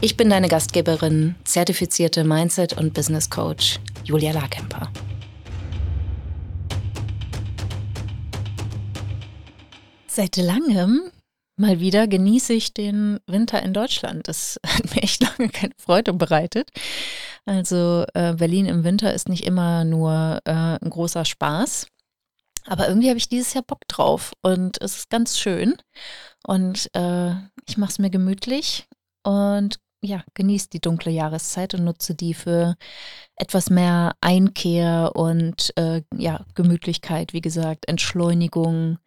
Ich bin deine Gastgeberin, zertifizierte Mindset- und Business Coach Julia Larkemper. Seit langem mal wieder genieße ich den Winter in Deutschland. Das hat mir echt lange keine Freude bereitet. Also äh, Berlin im Winter ist nicht immer nur äh, ein großer Spaß. Aber irgendwie habe ich dieses Jahr Bock drauf und es ist ganz schön. Und äh, ich mache es mir gemütlich und ja, genieße die dunkle Jahreszeit und nutze die für etwas mehr Einkehr und äh, ja, Gemütlichkeit, wie gesagt, Entschleunigung.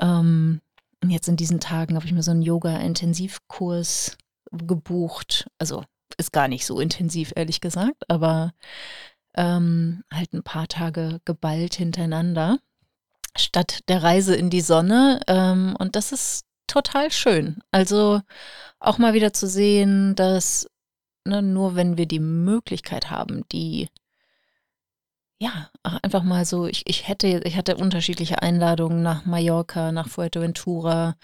Ähm, jetzt in diesen Tagen habe ich mir so einen Yoga-Intensivkurs gebucht. Also ist gar nicht so intensiv, ehrlich gesagt, aber ähm, halt ein paar Tage geballt hintereinander statt der Reise in die Sonne. Ähm, und das ist total schön. Also auch mal wieder zu sehen, dass ne, nur wenn wir die Möglichkeit haben, die ja, einfach mal so, ich, ich hätte, ich hatte unterschiedliche Einladungen nach Mallorca, nach Fuerteventura,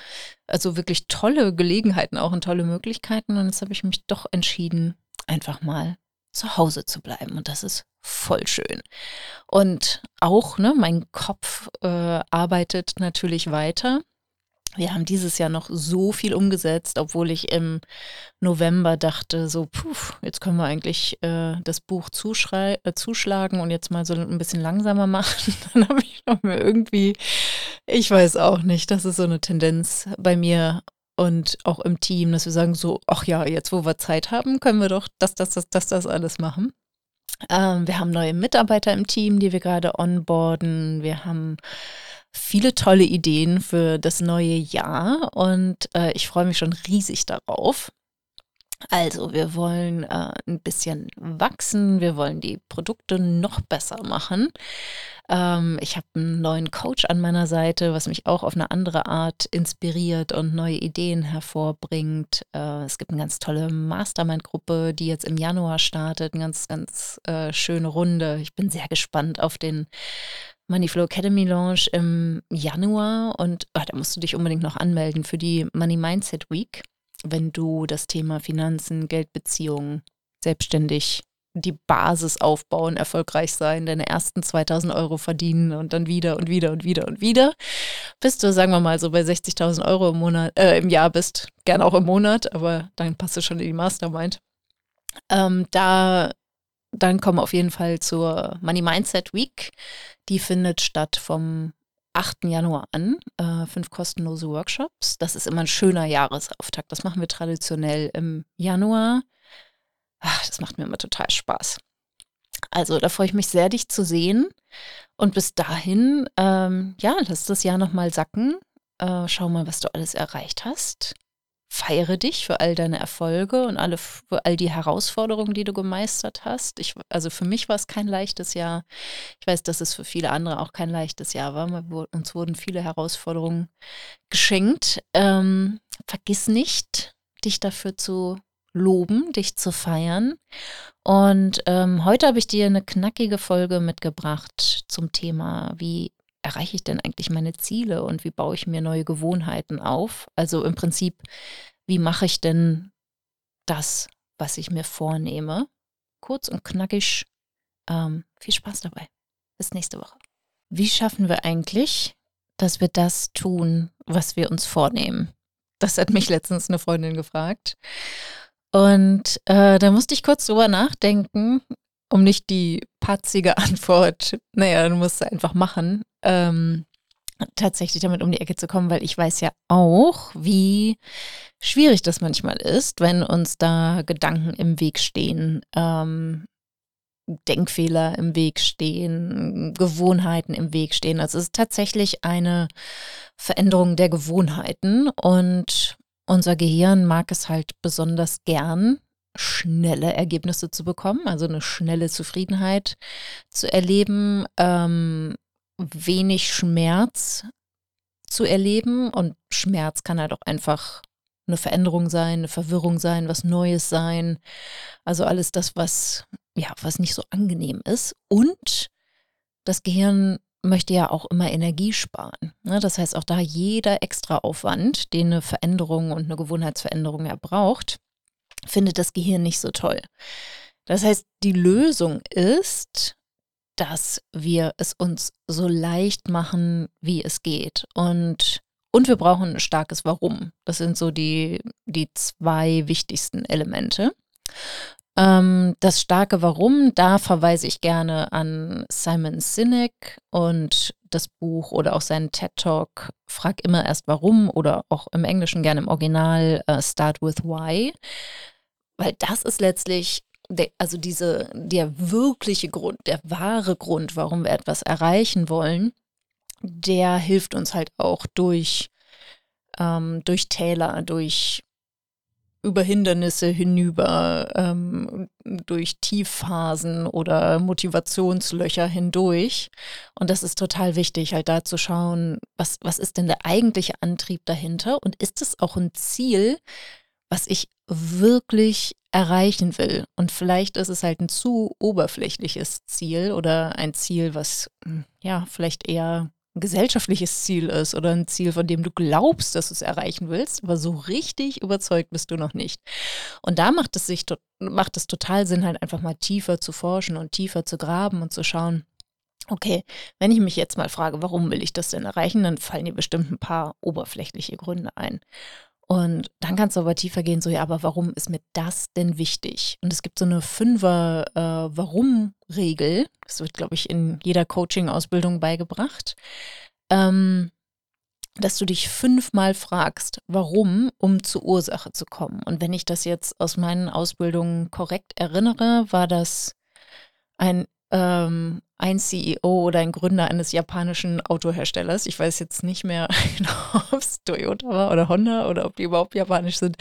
also wirklich tolle Gelegenheiten auch und tolle Möglichkeiten. Und jetzt habe ich mich doch entschieden, einfach mal zu Hause zu bleiben. Und das ist voll schön. Und auch, ne, mein Kopf äh, arbeitet natürlich weiter. Wir haben dieses Jahr noch so viel umgesetzt, obwohl ich im November dachte, so, puh, jetzt können wir eigentlich äh, das Buch äh, zuschlagen und jetzt mal so ein bisschen langsamer machen. Dann habe ich noch mir irgendwie, ich weiß auch nicht, das ist so eine Tendenz bei mir und auch im Team, dass wir sagen so, ach ja, jetzt wo wir Zeit haben, können wir doch das, das, das, das, das alles machen. Ähm, wir haben neue Mitarbeiter im Team, die wir gerade onboarden. Wir haben viele tolle Ideen für das neue Jahr und äh, ich freue mich schon riesig darauf. Also, wir wollen äh, ein bisschen wachsen, wir wollen die Produkte noch besser machen. Ähm, ich habe einen neuen Coach an meiner Seite, was mich auch auf eine andere Art inspiriert und neue Ideen hervorbringt. Äh, es gibt eine ganz tolle Mastermind-Gruppe, die jetzt im Januar startet, eine ganz, ganz äh, schöne Runde. Ich bin sehr gespannt auf den Moneyflow Academy Launch im Januar und oh, da musst du dich unbedingt noch anmelden für die Money Mindset Week wenn du das Thema Finanzen, Geldbeziehungen, selbstständig die Basis aufbauen, erfolgreich sein, deine ersten 2000 Euro verdienen und dann wieder und wieder und wieder und wieder, bis du, sagen wir mal, so bei 60.000 Euro im Monat, äh, im Jahr bist, gern auch im Monat, aber dann passt du schon in die Mastermind. Ähm, da, dann komm auf jeden Fall zur Money Mindset Week. Die findet statt vom 8. Januar an, äh, fünf kostenlose Workshops. Das ist immer ein schöner Jahresauftakt. Das machen wir traditionell im Januar. Ach, das macht mir immer total Spaß. Also da freue ich mich sehr, dich zu sehen. Und bis dahin, ähm, ja, lass das Jahr nochmal sacken. Äh, schau mal, was du alles erreicht hast feiere dich für all deine Erfolge und alle, für all die Herausforderungen, die du gemeistert hast. Ich, also für mich war es kein leichtes Jahr. Ich weiß, dass es für viele andere auch kein leichtes Jahr war. Uns wurden viele Herausforderungen geschenkt. Ähm, vergiss nicht, dich dafür zu loben, dich zu feiern. Und ähm, heute habe ich dir eine knackige Folge mitgebracht zum Thema, wie erreiche ich denn eigentlich meine Ziele und wie baue ich mir neue Gewohnheiten auf? Also im Prinzip, wie mache ich denn das, was ich mir vornehme? Kurz und knackig. Ähm, viel Spaß dabei. Bis nächste Woche. Wie schaffen wir eigentlich, dass wir das tun, was wir uns vornehmen? Das hat mich letztens eine Freundin gefragt. Und äh, da musste ich kurz drüber nachdenken, um nicht die patzige Antwort, naja, du musst es einfach machen, ähm, tatsächlich damit um die Ecke zu kommen, weil ich weiß ja auch, wie schwierig das manchmal ist, wenn uns da Gedanken im Weg stehen, ähm, Denkfehler im Weg stehen, Gewohnheiten im Weg stehen. Also es ist tatsächlich eine Veränderung der Gewohnheiten und unser Gehirn mag es halt besonders gern, schnelle Ergebnisse zu bekommen, also eine schnelle Zufriedenheit zu erleben, ähm, wenig Schmerz zu erleben. Und Schmerz kann halt auch einfach eine Veränderung sein, eine Verwirrung sein, was Neues sein. Also alles das, was, ja, was nicht so angenehm ist. Und das Gehirn möchte ja auch immer Energie sparen. Ne? Das heißt, auch da jeder extra Aufwand, den eine Veränderung und eine Gewohnheitsveränderung ja braucht, findet das Gehirn nicht so toll. Das heißt, die Lösung ist, dass wir es uns so leicht machen, wie es geht. Und, und wir brauchen ein starkes Warum. Das sind so die, die zwei wichtigsten Elemente. Ähm, das starke Warum, da verweise ich gerne an Simon Sinek und das Buch oder auch seinen TED Talk Frag immer erst warum oder auch im Englischen gerne im Original uh, Start with Why. Weil das ist letztlich der, also diese, der wirkliche Grund, der wahre Grund, warum wir etwas erreichen wollen, der hilft uns halt auch durch, ähm, durch Täler, durch über Hindernisse hinüber, ähm, durch Tiefphasen oder Motivationslöcher hindurch. Und das ist total wichtig, halt da zu schauen, was, was ist denn der eigentliche Antrieb dahinter und ist es auch ein Ziel, was ich wirklich erreichen will. Und vielleicht ist es halt ein zu oberflächliches Ziel oder ein Ziel, was hm, ja vielleicht eher gesellschaftliches Ziel ist oder ein Ziel, von dem du glaubst, dass du es erreichen willst, aber so richtig überzeugt bist du noch nicht. Und da macht es sich macht es total Sinn, halt einfach mal tiefer zu forschen und tiefer zu graben und zu schauen, okay, wenn ich mich jetzt mal frage, warum will ich das denn erreichen, dann fallen dir bestimmt ein paar oberflächliche Gründe ein. Und dann kannst du aber tiefer gehen, so, ja, aber warum ist mir das denn wichtig? Und es gibt so eine Fünfer-Warum-Regel. Äh, das wird, glaube ich, in jeder Coaching-Ausbildung beigebracht. Ähm, dass du dich fünfmal fragst, warum, um zur Ursache zu kommen. Und wenn ich das jetzt aus meinen Ausbildungen korrekt erinnere, war das ein ähm, ein CEO oder ein Gründer eines japanischen Autoherstellers. Ich weiß jetzt nicht mehr genau, ob es Toyota war oder Honda oder ob die überhaupt japanisch sind.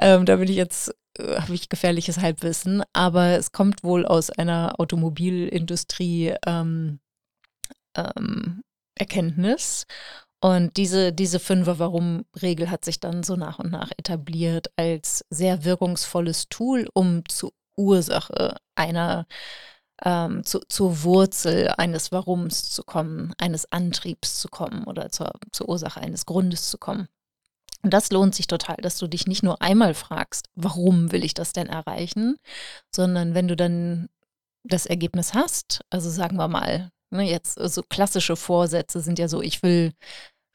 Ähm, da bin ich jetzt, äh, habe ich gefährliches Halbwissen. Aber es kommt wohl aus einer Automobilindustrie ähm, ähm, Erkenntnis. Und diese, diese Fünfer-Warum-Regel hat sich dann so nach und nach etabliert als sehr wirkungsvolles Tool, um zur Ursache einer ähm, zu, zur Wurzel eines Warums zu kommen, eines Antriebs zu kommen oder zur, zur Ursache eines Grundes zu kommen. Und das lohnt sich total, dass du dich nicht nur einmal fragst, warum will ich das denn erreichen, sondern wenn du dann das Ergebnis hast, also sagen wir mal, ne, jetzt so klassische Vorsätze sind ja so, ich will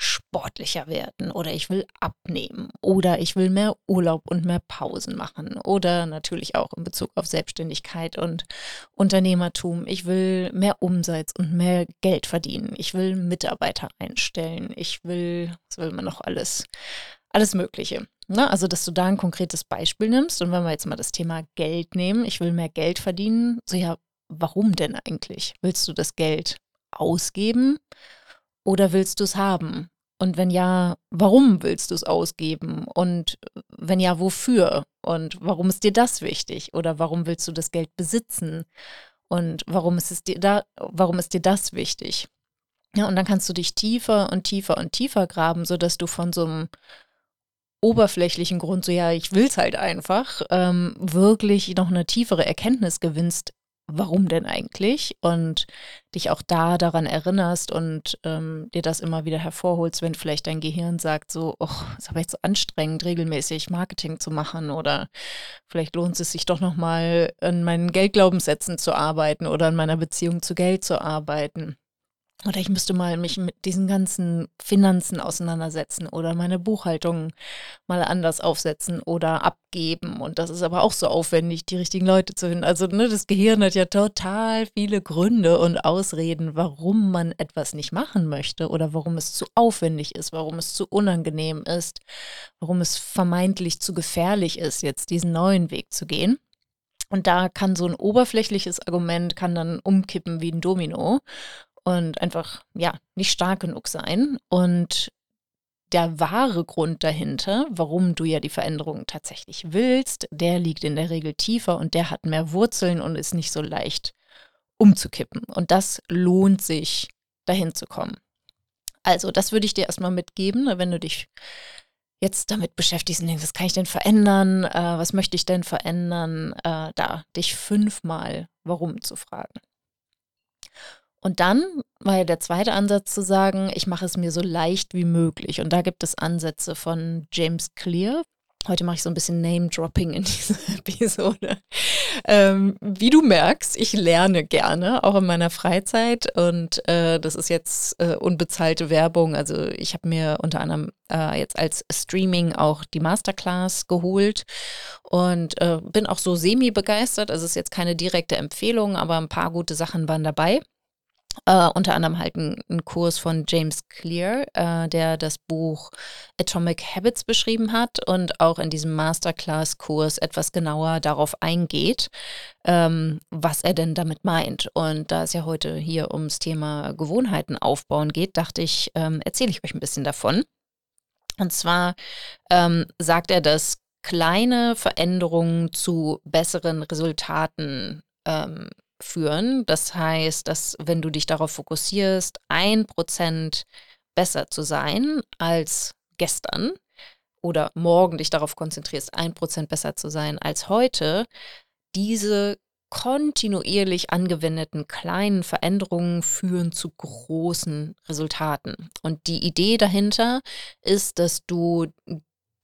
sportlicher werden oder ich will abnehmen oder ich will mehr Urlaub und mehr Pausen machen oder natürlich auch in Bezug auf Selbstständigkeit und Unternehmertum. Ich will mehr Umsatz und mehr Geld verdienen. Ich will Mitarbeiter einstellen. Ich will, was will man noch alles? Alles Mögliche. Ne? Also, dass du da ein konkretes Beispiel nimmst und wenn wir jetzt mal das Thema Geld nehmen, ich will mehr Geld verdienen, so ja, warum denn eigentlich? Willst du das Geld ausgeben? Oder willst du es haben? Und wenn ja, warum willst du es ausgeben? Und wenn ja, wofür? Und warum ist dir das wichtig? Oder warum willst du das Geld besitzen? Und warum ist es dir da, warum ist dir das wichtig? Ja, und dann kannst du dich tiefer und tiefer und tiefer graben, sodass du von so einem oberflächlichen Grund, so ja, ich will es halt einfach, ähm, wirklich noch eine tiefere Erkenntnis gewinnst, warum denn eigentlich? Und dich auch da daran erinnerst und ähm, dir das immer wieder hervorholst, wenn vielleicht dein Gehirn sagt, so, oh, ist aber jetzt so anstrengend, regelmäßig Marketing zu machen oder vielleicht lohnt es sich doch nochmal an meinen Geldglaubenssätzen zu arbeiten oder an meiner Beziehung zu Geld zu arbeiten. Oder ich müsste mal mich mit diesen ganzen Finanzen auseinandersetzen oder meine Buchhaltung mal anders aufsetzen oder abgeben. Und das ist aber auch so aufwendig, die richtigen Leute zu finden. Also ne, das Gehirn hat ja total viele Gründe und Ausreden, warum man etwas nicht machen möchte oder warum es zu aufwendig ist, warum es zu unangenehm ist, warum es vermeintlich zu gefährlich ist, jetzt diesen neuen Weg zu gehen. Und da kann so ein oberflächliches Argument kann dann umkippen wie ein Domino und einfach, ja, nicht stark genug sein. Und der wahre Grund dahinter, warum du ja die Veränderung tatsächlich willst, der liegt in der Regel tiefer und der hat mehr Wurzeln und ist nicht so leicht umzukippen. Und das lohnt sich, dahin zu kommen. Also, das würde ich dir erstmal mitgeben, ne, wenn du dich jetzt damit beschäftigst und denkst, was kann ich denn verändern? Äh, was möchte ich denn verändern? Äh, da dich fünfmal warum zu fragen. Und dann war ja der zweite Ansatz zu sagen, ich mache es mir so leicht wie möglich. Und da gibt es Ansätze von James Clear. Heute mache ich so ein bisschen Name-Dropping in dieser Episode. Ähm, wie du merkst, ich lerne gerne, auch in meiner Freizeit. Und äh, das ist jetzt äh, unbezahlte Werbung. Also ich habe mir unter anderem äh, jetzt als Streaming auch die Masterclass geholt und äh, bin auch so semi-begeistert. Also es ist jetzt keine direkte Empfehlung, aber ein paar gute Sachen waren dabei. Uh, unter anderem halt ein, ein, Kurs von James Clear, uh, der das Buch Atomic Habits beschrieben hat und auch in diesem Masterclass-Kurs etwas genauer darauf eingeht, um, ähm, was er denn damit meint. Und da es ja heute hier ums Thema Gewohnheiten aufbauen geht, dachte ich, um, ähm, erzähle ich euch ein bisschen davon. Und zwar um, ähm, sagt er, dass kleine Veränderungen zu besseren Resultaten führen. Das heißt, dass wenn du dich darauf fokussierst, ein Prozent besser zu sein als gestern oder morgen dich darauf konzentrierst, ein Prozent besser zu sein als heute, diese kontinuierlich angewendeten kleinen Veränderungen führen zu großen Resultaten. Und die Idee dahinter ist, dass du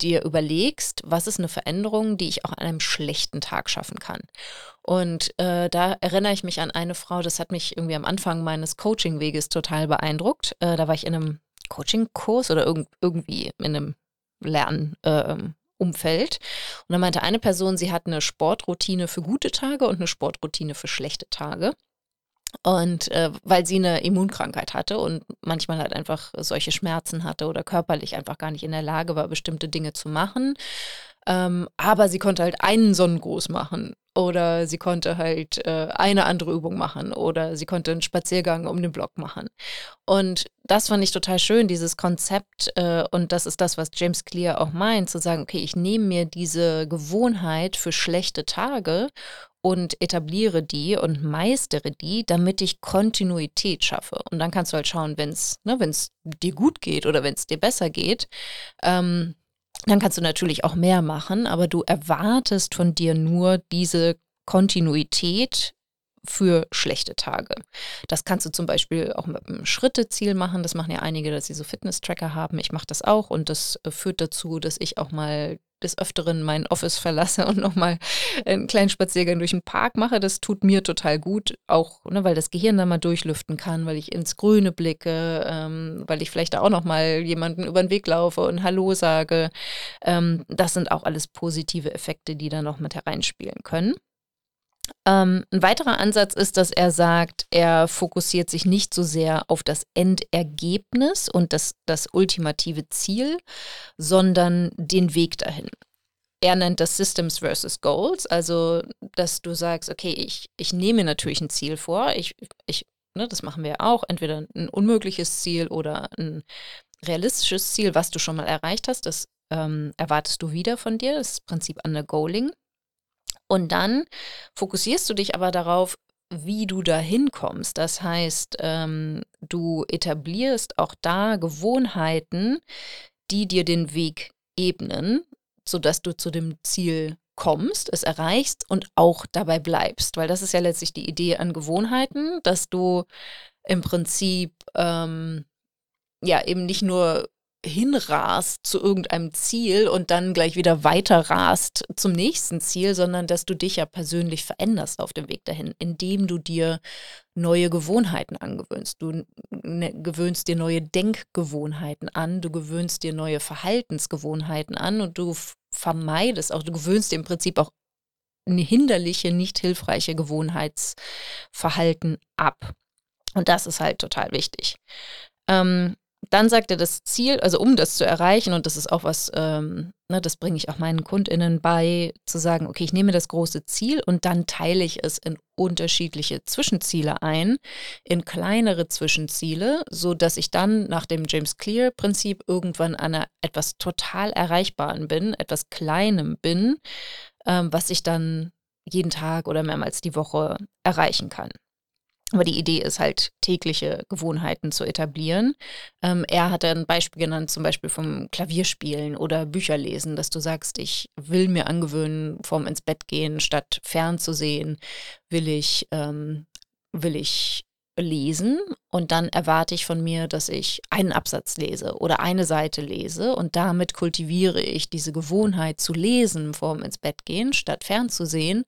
dir überlegst, was ist eine Veränderung, die ich auch an einem schlechten Tag schaffen kann. Und äh, da erinnere ich mich an eine Frau, das hat mich irgendwie am Anfang meines Coaching-Weges total beeindruckt. Äh, da war ich in einem Coaching-Kurs oder irg irgendwie in einem Lernumfeld. Äh, und da meinte eine Person, sie hat eine Sportroutine für gute Tage und eine Sportroutine für schlechte Tage. Und äh, weil sie eine Immunkrankheit hatte und manchmal halt einfach solche Schmerzen hatte oder körperlich einfach gar nicht in der Lage war, bestimmte Dinge zu machen. Ähm, aber sie konnte halt einen Sonnengruß machen oder sie konnte halt äh, eine andere Übung machen oder sie konnte einen Spaziergang um den Block machen. Und das fand ich total schön, dieses Konzept. Äh, und das ist das, was James Clear auch meint, zu sagen, okay, ich nehme mir diese Gewohnheit für schlechte Tage und etabliere die und meistere die, damit ich Kontinuität schaffe. Und dann kannst du halt schauen, wenn es ne, dir gut geht oder wenn es dir besser geht, ähm, dann kannst du natürlich auch mehr machen, aber du erwartest von dir nur diese Kontinuität für schlechte Tage. Das kannst du zum Beispiel auch mit einem Schritteziel machen. Das machen ja einige, dass sie so Fitness-Tracker haben. Ich mache das auch und das äh, führt dazu, dass ich auch mal des Öfteren mein Office verlasse und nochmal einen kleinen Spaziergang durch den Park mache. Das tut mir total gut, auch ne, weil das Gehirn dann mal durchlüften kann, weil ich ins Grüne blicke, ähm, weil ich vielleicht auch nochmal jemanden über den Weg laufe und Hallo sage. Ähm, das sind auch alles positive Effekte, die da noch mit hereinspielen können. Ähm, ein weiterer Ansatz ist, dass er sagt, er fokussiert sich nicht so sehr auf das Endergebnis und das, das ultimative Ziel, sondern den Weg dahin. Er nennt das Systems versus Goals, also dass du sagst, okay, ich, ich nehme natürlich ein Ziel vor, ich, ich, ne, das machen wir auch, entweder ein unmögliches Ziel oder ein realistisches Ziel, was du schon mal erreicht hast, das ähm, erwartest du wieder von dir, das Prinzip Undergoaling. Und dann fokussierst du dich aber darauf, wie du da hinkommst. Das heißt, ähm, du etablierst auch da Gewohnheiten, die dir den Weg ebnen, sodass du zu dem Ziel kommst, es erreichst und auch dabei bleibst. Weil das ist ja letztlich die Idee an Gewohnheiten, dass du im Prinzip ähm, ja eben nicht nur hinrast zu irgendeinem Ziel und dann gleich wieder weiter rast zum nächsten Ziel, sondern dass du dich ja persönlich veränderst auf dem Weg dahin, indem du dir neue Gewohnheiten angewöhnst. Du ne, gewöhnst dir neue Denkgewohnheiten an, du gewöhnst dir neue Verhaltensgewohnheiten an und du vermeidest auch, du gewöhnst dir im Prinzip auch eine hinderliche, nicht hilfreiche Gewohnheitsverhalten ab. Und das ist halt total wichtig. Ähm, dann sagt er das Ziel, also um das zu erreichen, und das ist auch was, ähm, ne, das bringe ich auch meinen KundInnen bei, zu sagen, okay, ich nehme das große Ziel und dann teile ich es in unterschiedliche Zwischenziele ein, in kleinere Zwischenziele, sodass ich dann nach dem James Clear-Prinzip irgendwann an einer etwas total Erreichbaren bin, etwas Kleinem bin, ähm, was ich dann jeden Tag oder mehrmals die Woche erreichen kann. Aber die Idee ist halt, tägliche Gewohnheiten zu etablieren. Ähm, er hat ein Beispiel genannt, zum Beispiel vom Klavierspielen oder Bücherlesen, dass du sagst, ich will mir angewöhnen, vorm ins Bett gehen, statt fernzusehen, will ich, ähm, will ich lesen und dann erwarte ich von mir, dass ich einen Absatz lese oder eine Seite lese und damit kultiviere ich diese Gewohnheit zu lesen vorm ins Bett gehen, statt fernzusehen.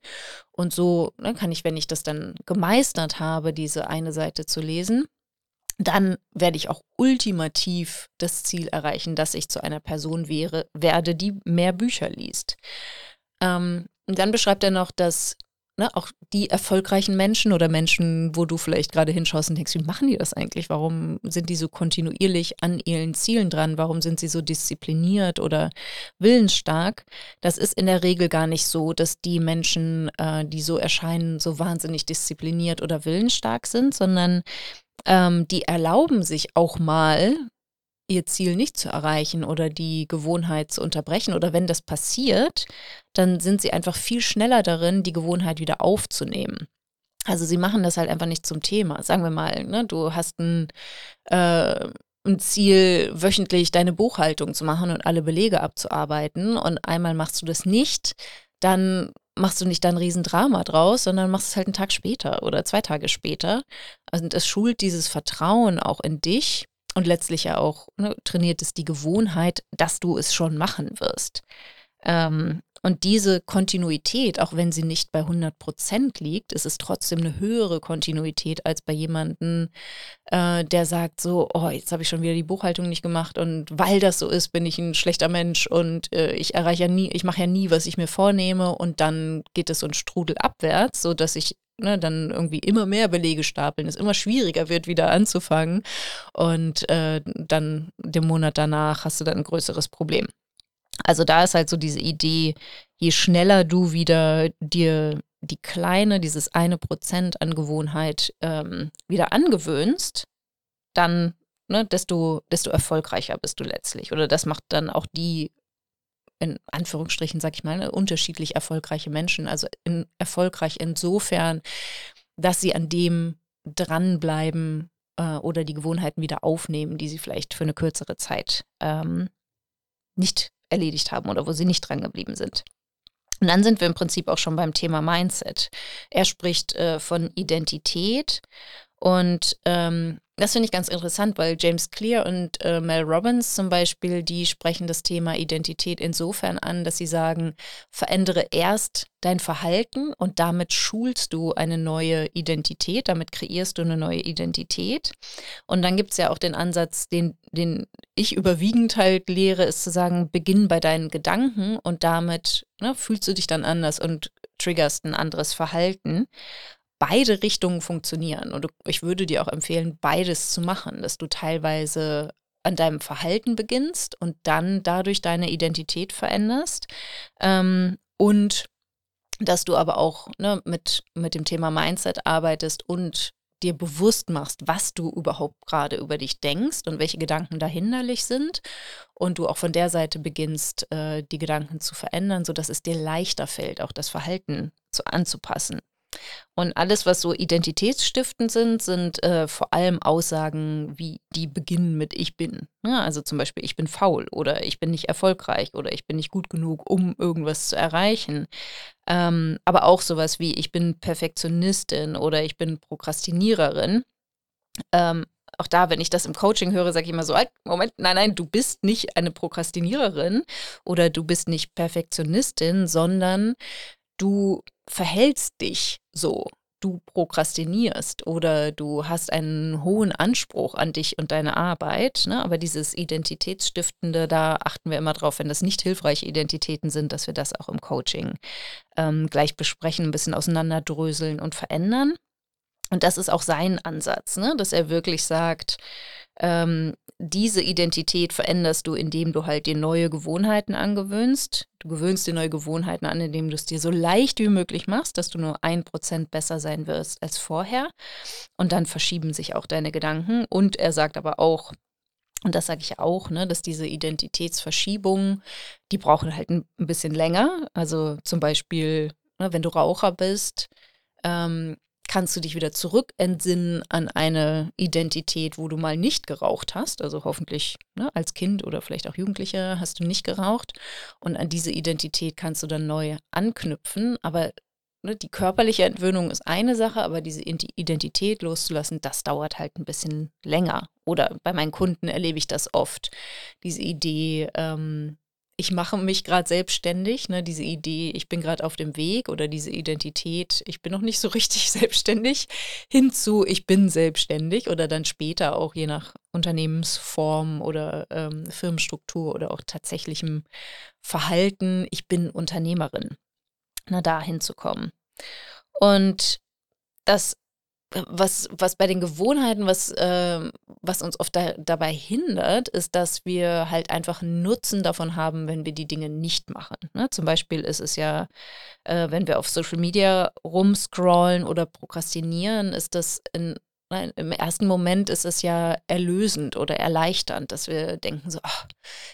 Und so ne, kann ich, wenn ich das dann gemeistert habe, diese eine Seite zu lesen, dann werde ich auch ultimativ das Ziel erreichen, dass ich zu einer Person wäre, werde, die mehr Bücher liest. Ähm, dann beschreibt er noch, dass ne, auch die erfolgreichen Menschen oder Menschen, wo du vielleicht gerade hinschaust und denkst, wie machen die das eigentlich? Warum sind die so kontinuierlich an ihren Zielen dran? Warum sind sie so diszipliniert oder willensstark? Das ist in der Regel gar nicht so, dass die Menschen, äh, die so erscheinen, so wahnsinnig diszipliniert oder willensstark sind, sondern ähm, die erlauben sich auch mal ihr Ziel nicht zu erreichen oder die Gewohnheit zu unterbrechen oder wenn das passiert, dann sind sie einfach viel schneller darin, die Gewohnheit wieder aufzunehmen. Also sie machen das halt einfach nicht zum Thema. Sagen wir mal, ne, du hast ein, äh, ein Ziel, wöchentlich deine Buchhaltung zu machen und alle Belege abzuarbeiten und einmal machst du das nicht, dann machst du nicht da ein Riesendrama draus, sondern machst es halt einen Tag später oder zwei Tage später. Und es schult dieses Vertrauen auch in dich und letztlich ja auch ne, trainiert es die Gewohnheit, dass du es schon machen wirst. Ähm, und diese Kontinuität, auch wenn sie nicht bei 100 Prozent liegt, ist es trotzdem eine höhere Kontinuität als bei jemandem, äh, der sagt so, oh, jetzt habe ich schon wieder die Buchhaltung nicht gemacht und weil das so ist, bin ich ein schlechter Mensch und äh, ich erreiche ja nie, ich mache ja nie, was ich mir vornehme und dann geht es so ein Strudel abwärts, sodass ich ne, dann irgendwie immer mehr Belege stapeln, es immer schwieriger wird, wieder anzufangen. Und äh, dann den Monat danach hast du dann ein größeres Problem. Also da ist halt so diese Idee, je schneller du wieder dir die kleine, dieses eine Prozent an Gewohnheit ähm, wieder angewöhnst, dann, ne, desto, desto erfolgreicher bist du letztlich. Oder das macht dann auch die in Anführungsstrichen, sag ich mal, unterschiedlich erfolgreiche Menschen. Also in, erfolgreich insofern, dass sie an dem dranbleiben äh, oder die Gewohnheiten wieder aufnehmen, die sie vielleicht für eine kürzere Zeit ähm, nicht erledigt haben oder wo sie nicht dran geblieben sind. Und dann sind wir im Prinzip auch schon beim Thema Mindset. Er spricht äh, von Identität und ähm, das finde ich ganz interessant, weil James Clear und äh, Mel Robbins zum Beispiel, die sprechen das Thema Identität insofern an, dass sie sagen, verändere erst dein Verhalten und damit schulst du eine neue Identität, damit kreierst du eine neue Identität. Und dann gibt es ja auch den Ansatz, den, den ich überwiegend halt lehre, ist zu sagen, beginn bei deinen Gedanken und damit ne, fühlst du dich dann anders und triggerst ein anderes Verhalten beide Richtungen funktionieren. Und ich würde dir auch empfehlen, beides zu machen, dass du teilweise an deinem Verhalten beginnst und dann dadurch deine Identität veränderst. Ähm, und dass du aber auch ne, mit, mit dem Thema Mindset arbeitest und dir bewusst machst, was du überhaupt gerade über dich denkst und welche Gedanken da hinderlich sind und du auch von der Seite beginnst, äh, die Gedanken zu verändern, sodass es dir leichter fällt, auch das Verhalten zu, anzupassen. Und alles, was so identitätsstiftend sind, sind äh, vor allem Aussagen, wie die beginnen mit Ich bin. Ja, ne? also zum Beispiel, ich bin faul oder ich bin nicht erfolgreich oder ich bin nicht gut genug, um irgendwas zu erreichen. Ähm, aber auch sowas wie ich bin Perfektionistin oder ich bin Prokrastiniererin. Ähm, auch da, wenn ich das im Coaching höre, sage ich immer so, halt, Moment, nein, nein, du bist nicht eine Prokrastiniererin oder du bist nicht Perfektionistin, sondern du verhältst dich so. Du prokrastinierst oder du hast einen hohen Anspruch an dich und deine Arbeit. Ne? Aber dieses Identitätsstiftende, da achten wir immer drauf, wenn das nicht hilfreiche Identitäten sind, dass wir das auch im Coaching ähm, gleich besprechen, ein bisschen auseinanderdröseln und verändern. Und das ist auch sein Ansatz, ne? dass er wirklich sagt, ähm, diese Identität veränderst du, indem du halt dir neue Gewohnheiten angewöhnst. Du gewöhnst dir neue Gewohnheiten an, indem du es dir so leicht wie möglich machst, dass du nur ein Prozent besser sein wirst als vorher. Und dann verschieben sich auch deine Gedanken. Und er sagt aber auch, und das sage ich auch, ne, dass diese Identitätsverschiebungen, die brauchen halt ein, bisschen länger. Also zum Beispiel, ne, wenn du Raucher bist, ähm, kannst du dich wieder zurück entsinnen an eine Identität, wo du mal nicht geraucht hast. Also hoffentlich ne, als Kind oder vielleicht auch Jugendlicher hast du nicht geraucht. Und an diese Identität kannst du dann neu anknüpfen. Aber ne, die körperliche Entwöhnung ist eine Sache, aber diese Identität loszulassen, das dauert halt ein bisschen länger. Oder bei meinen Kunden erlebe ich das oft. Diese Idee, ähm, ich mache mich gerade selbstständig, ne, diese Idee, ich bin gerade auf dem Weg oder diese Identität, ich bin noch nicht so richtig selbstständig, hinzu, ich bin selbstständig oder dann später auch je nach Unternehmensform oder ähm, Firmenstruktur oder auch tatsächlichem Verhalten, ich bin Unternehmerin, na, da hinzukommen. Und das was, was bei den Gewohnheiten, was, äh, was uns oft da, dabei hindert, ist, dass wir halt einfach Nutzen davon haben, wenn wir die Dinge nicht machen. Ne? Zum Beispiel ist es ja, äh, wenn wir auf Social Media rumscrollen oder prokrastinieren, ist das in im ersten Moment ist es ja erlösend oder erleichternd, dass wir denken so, ach,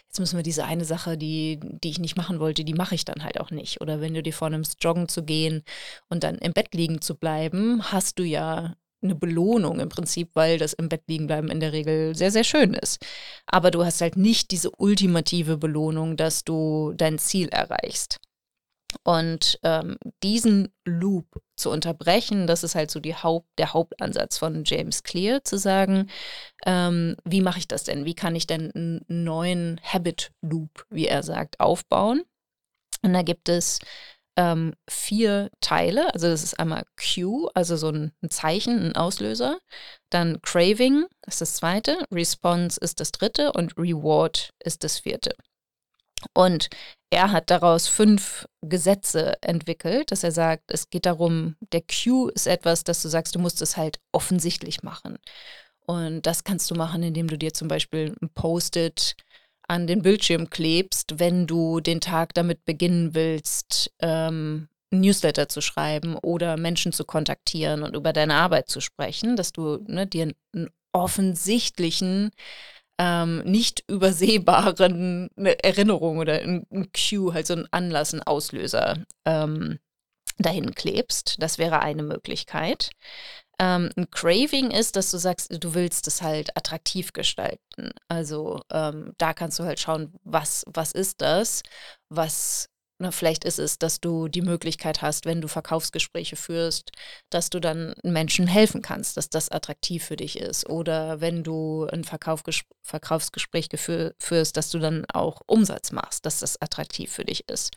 jetzt müssen wir diese eine Sache, die, die ich nicht machen wollte, die mache ich dann halt auch nicht. Oder wenn du dir vornimmst, joggen zu gehen und dann im Bett liegen zu bleiben, hast du ja eine Belohnung im Prinzip, weil das im Bett liegen bleiben in der Regel sehr, sehr schön ist. Aber du hast halt nicht diese ultimative Belohnung, dass du dein Ziel erreichst. Und ähm, diesen Loop zu unterbrechen, das ist halt so Haupt, der Hauptansatz von James Clear, zu sagen, ähm, wie mache ich das denn? Wie kann ich denn einen neuen Habit Loop, wie er sagt, aufbauen? Und da gibt es ähm, vier Teile. Also das ist einmal Cue, also so ein, ein Zeichen, ein Auslöser. Dann Craving ist das zweite, Response ist das dritte und Reward ist das vierte. Und er hat daraus fünf Gesetze entwickelt, dass er sagt, es geht darum, der Cue ist etwas, dass du sagst, du musst es halt offensichtlich machen. Und das kannst du machen, indem du dir zum Beispiel ein Post-it an den Bildschirm klebst, wenn du den Tag damit beginnen willst, ähm, Newsletter zu schreiben oder Menschen zu kontaktieren und über deine Arbeit zu sprechen, dass du ne, dir einen offensichtlichen ähm, nicht übersehbaren Erinnerung oder ein, ein Cue, halt so ein Anlass, ein Auslöser ähm, dahin klebst. Das wäre eine Möglichkeit. Ähm, ein Craving ist, dass du sagst, du willst es halt attraktiv gestalten. Also ähm, da kannst du halt schauen, was, was ist das, was na, vielleicht ist es, dass du die Möglichkeit hast, wenn du Verkaufsgespräche führst, dass du dann Menschen helfen kannst, dass das attraktiv für dich ist. Oder wenn du ein Verkaufges Verkaufsgespräch führst, dass du dann auch Umsatz machst, dass das attraktiv für dich ist.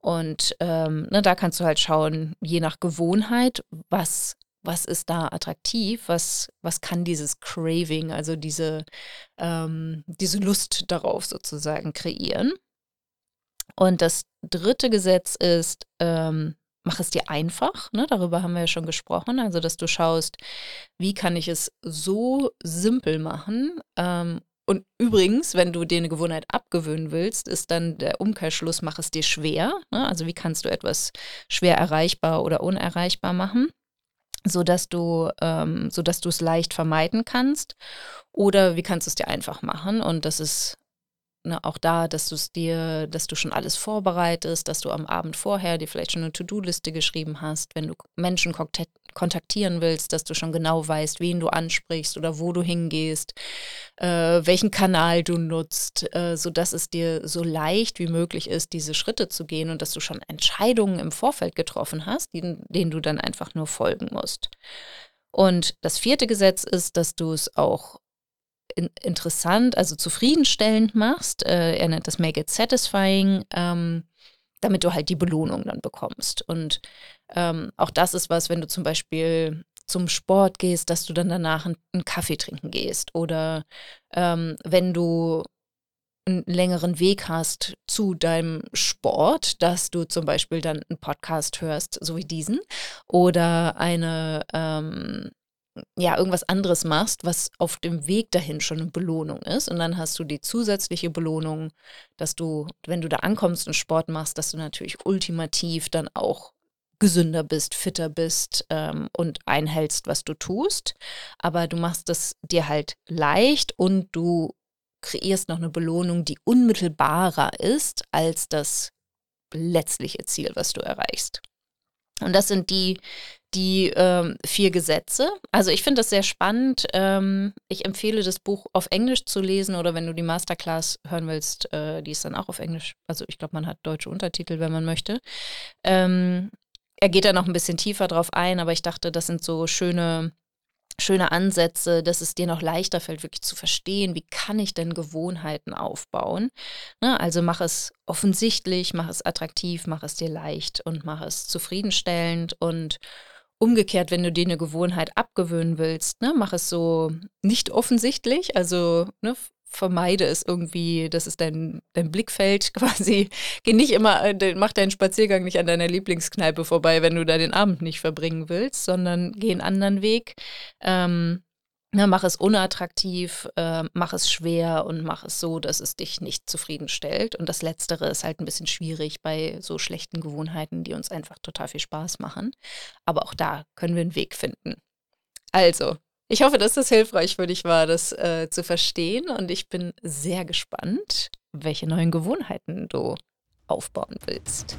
Und ähm, ne, da kannst du halt schauen, je nach Gewohnheit, was, was ist da attraktiv, was, was kann dieses Craving, also diese, ähm, diese Lust darauf sozusagen kreieren. Und das dritte Gesetz ist, ähm, mach es dir einfach. Ne? Darüber haben wir ja schon gesprochen. Also, dass du schaust, wie kann ich es so simpel machen. Ähm, und übrigens, wenn du dir eine Gewohnheit abgewöhnen willst, ist dann der Umkehrschluss, mach es dir schwer. Ne? Also, wie kannst du etwas schwer erreichbar oder unerreichbar machen? sodass du ähm, sodass du es leicht vermeiden kannst oder wie kannst du es dir einfach machen und das ist Ne, auch da, dass du es dir, dass du schon alles vorbereitest, dass du am Abend vorher dir vielleicht schon eine To-Do-Liste geschrieben hast, wenn du Menschen kontaktieren willst, dass du schon genau weißt, wen du ansprichst oder wo du hingehst, äh, welchen Kanal du nutzt, äh, sodass es dir so leicht wie möglich ist, diese Schritte zu gehen und dass du schon Entscheidungen im Vorfeld getroffen hast, denen, denen du dann einfach nur folgen musst. Und das vierte Gesetz ist, dass du es auch in, interessant, also zufriedenstellend machst. Äh, er nennt das Make it satisfying, ähm, damit du halt die Belohnung dann bekommst. Und ähm, auch das ist was, wenn du zum Beispiel zum Sport gehst, dass du dann danach einen, Kaffee trinken gehst. Oder ähm, wenn du einen längeren Weg hast zu deinem Sport, dass du zum Beispiel dann einen Podcast hörst, so wie diesen, oder eine, ähm, ja, irgendwas anderes machst, was auf dem Weg dahin schon eine Belohnung ist. Und dann hast du die zusätzliche Belohnung, dass du, wenn du da ankommst und Sport machst, dass du natürlich ultimativ dann auch gesünder bist, fitter bist ähm, und einhältst, was du tust. Aber du machst es dir halt leicht und du kreierst noch eine Belohnung, die unmittelbarer ist als das letztliche Ziel, was du erreichst. Und das sind die, die ähm, vier Gesetze. Also ich finde das sehr spannend. Ähm, ich empfehle das Buch auf Englisch zu lesen oder wenn du die Masterclass hören willst, äh, die ist dann auch auf Englisch. Also ich glaube, man hat deutsche Untertitel, wenn man möchte. Ähm, er geht da noch ein bisschen tiefer drauf ein, aber ich dachte, das sind so schöne schöne Ansätze, dass es dir noch leichter fällt, wirklich zu verstehen, wie kann ich denn Gewohnheiten aufbauen. Ne, also mach es offensichtlich, mach es attraktiv, mach es dir leicht und mach es zufriedenstellend und umgekehrt, wenn du dir eine Gewohnheit abgewöhnen willst, ne, mach es so nicht offensichtlich, also ne, vermeide es irgendwie, das ist dein, dein Blickfeld quasi. Geh nicht immer, äh, mach deinen Spaziergang nicht an deiner Lieblingskneipe vorbei, wenn du da den Abend nicht verbringen willst, sondern geh einen anderen Weg. Ähm, na, mach es unattraktiv, äh, mach es schwer und mach es so, dass es dich nicht zufriedenstellt. Und das Letztere ist halt ein bisschen schwierig bei so schlechten Gewohnheiten, die uns einfach total viel Spaß machen. Aber auch da können wir einen Weg finden. Also, ich hoffe, dass das hilfreich für dich war, das äh, zu verstehen. Und ich bin sehr gespannt, welche neuen Gewohnheiten du aufbauen willst.